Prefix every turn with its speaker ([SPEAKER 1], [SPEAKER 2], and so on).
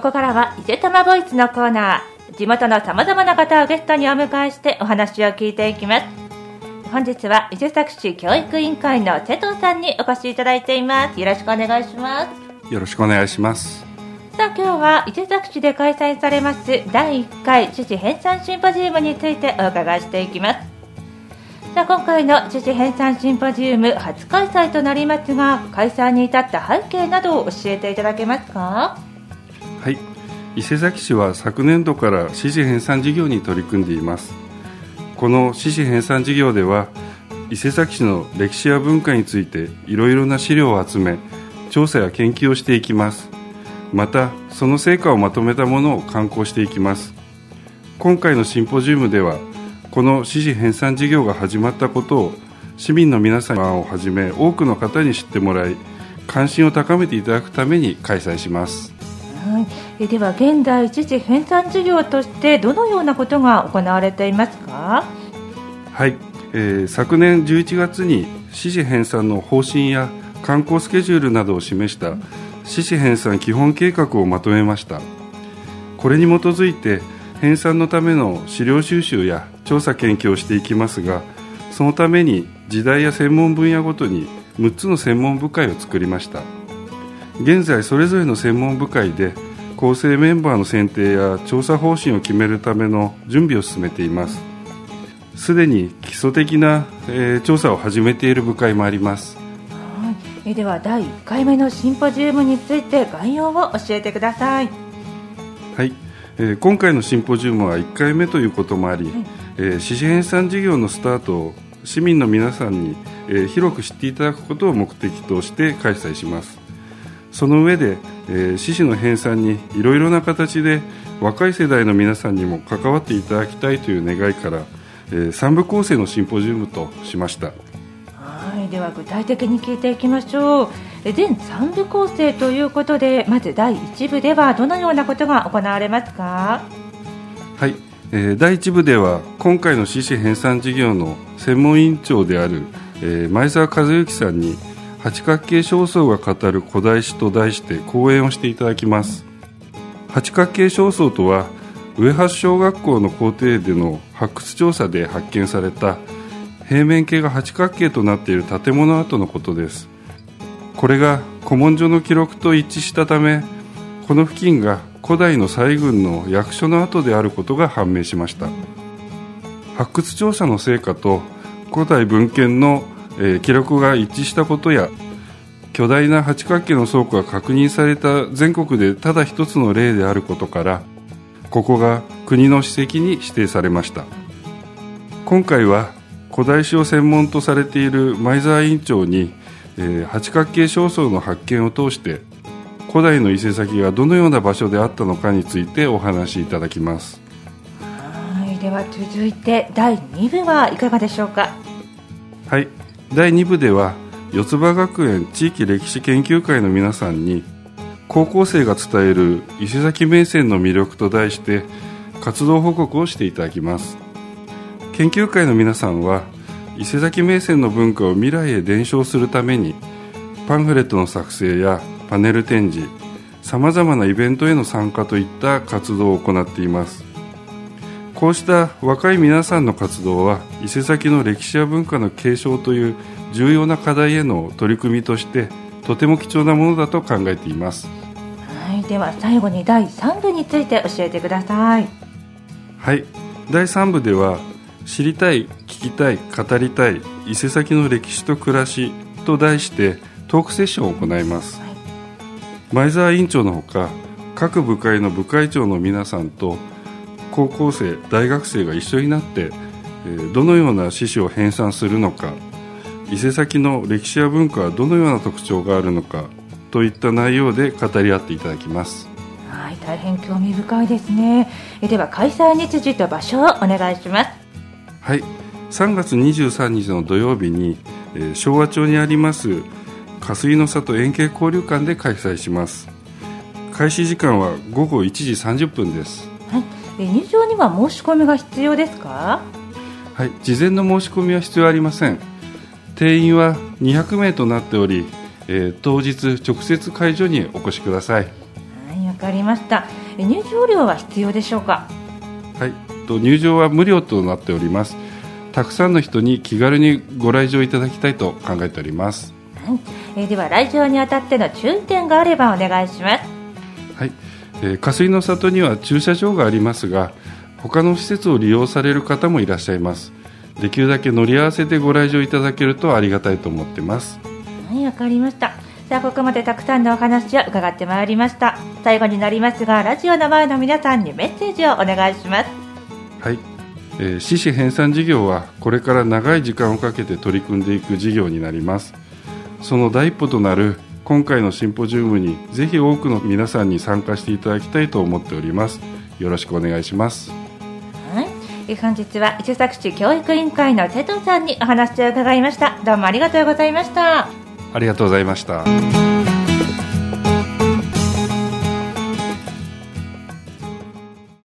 [SPEAKER 1] ここからは伊勢玉ボイスのコーナー。地元のさまざまな方をゲストにお迎えしてお話を聞いていきます。本日は伊勢崎市教育委員会の瀬戸さんにお越しいただいています。よろしくお願いします。
[SPEAKER 2] よろしくお願いします。
[SPEAKER 1] さあ今日は伊勢崎市で開催されます第1回知事編纂シンポジウムについてお伺いしていきます。さあ今回の知事編纂シンポジウム初開催となりますが開催に至った背景などを教えていただけますか？
[SPEAKER 2] はい。伊勢崎市は昨年度から市事編纂事業に取り組んでいます。この市事編纂事業では伊勢崎市の歴史や文化についていろいろな資料を集め調査や研究をしていきます。またその成果をまとめたものを刊行していきます。今回のシンポジウムではこの市事編纂事業が始まったことを市民の皆さんをはじめ多くの方に知ってもらい関心を高めていただくために開催します。
[SPEAKER 1] はい、では現在、知事編纂事業としてどのようなことが行われていますか、
[SPEAKER 2] はい、えー、昨年11月に市事編纂の方針や観光スケジュールなどを示した市事編纂基本計画をまとめました。これに基づいて編纂のための資料収集や調査研究をしていきますがそのために時代や専門分野ごとに6つの専門部会を作りました。現在それぞれの専門部会で構成メンバーの選定や調査方針を決めるための準備を進めています。すでに基礎的な、えー、調査を始めている部会もあります。
[SPEAKER 1] はい、では第1回目のシンポジウムについて概要を教えてください。
[SPEAKER 2] はい、えー、今回のシンポジウムは1回目ということもあり、はい、えー、市編纂事業のスタートを市民の皆さんに、えー、広く知っていただくことを目的として開催しますその上で、えー、獅子の編纂にいろいろな形で若い世代の皆さんにも関わっていただきたいという願いから、えー、3部構成のシンポジウムとしました。
[SPEAKER 1] はいでは具体的に聞いていきましょう。全3部構成ということでまず第1部ではどのようなことが行われますか？
[SPEAKER 2] はい、えー、第1部では今回の獅子編纂事業の専門委員長である、えー、前澤和之さんに八角形焦燥が語る古代史と題して講演をしていただきます。八角形焦燥とは上橋小学校の校庭での発掘調査で発見された平面形が八角形となっている建物跡のことです。これが古文書の記録と一致したためこの付近が古代の西軍の役所の跡であることが判明しました。発掘調査の成果と古代文献のえー、記録が一致したことや巨大な八角形の倉庫が確認された全国でただ一つの例であることからここが国の史跡に指定されました。今回は古代史を専門とされている前澤委員長に、えー、八角形焦燥の発見を通して古代の伊勢崎がどのような場所であったのかについてお話しいただきます。
[SPEAKER 1] はいでは続いて第2部はいかがでしょうか？
[SPEAKER 2] はい第2部では四つ葉学園地域歴史研究会の皆さんに高校生が伝える伊勢崎名泉の魅力と題して活動報告をしていただきます。研究会の皆さんは伊勢崎名泉の文化を未来へ伝承するためにパンフレットの作成やパネル展示さまざまなイベントへの参加といった活動を行っています。こうした若い皆さんの活動は伊勢崎の歴史や文化の継承という重要な課題への取り組みとしてとても貴重なものだと考えています。
[SPEAKER 1] はいでは最後に第3部について教えてください。
[SPEAKER 2] はい第3部では知りたい聞きたい語りたい伊勢崎の歴史と暮らしと題してトークセッションを行います、はい、前澤委員長のほか各部会の部会長の皆さんと高校生大学生が一緒になってどのような志士を編纂するのか伊勢崎の歴史や文化はどのような特徴があるのかといった内容で語り合っていただきます。
[SPEAKER 1] はい大変興味深いですね。では開催日時と場所をお願いします。
[SPEAKER 2] はい。3月23日の土曜日に、え昭和町にあります霞水の里円形交流館で開催します。開始時間は午後1時30分です。
[SPEAKER 1] はい入場には申し込みが必要ですか？
[SPEAKER 2] はい事前の申し込みは必要ありません。定員は200名となっており、えー、当日直接会場にお越しください。
[SPEAKER 1] はいわかりました。入場料は必要でしょうか？
[SPEAKER 2] はい入場は無料となっております。たくさんの人に気軽にご来場いただきたいと考えております、
[SPEAKER 1] はい。えー、では来場にあたっての注意点があればお願いします。
[SPEAKER 2] はい、えー、霞の里には駐車場がありますが他の施設を利用される方もいらっしゃいます。できるだけ乗り合わせでご来場いただけるとありがたいと思ってます。
[SPEAKER 1] はいわかりました。さあここまでたくさんのお話を伺ってまいりました。最後になりますがラジオの前の皆さんにメッセージをお願いします。
[SPEAKER 2] はい、えー、獅子編纂事業はこれから長い時間をかけて取り組んでいく事業になります。その第一歩となる今回のシンポジウムにぜひ多くの皆さんに参加していただきたいと思っております。よろしくお願いします。
[SPEAKER 1] はい。本日は伊勢崎市教育委員会の瀬戸さんにお話を伺いました。どうもありがとうございました。
[SPEAKER 2] ありがとうございました。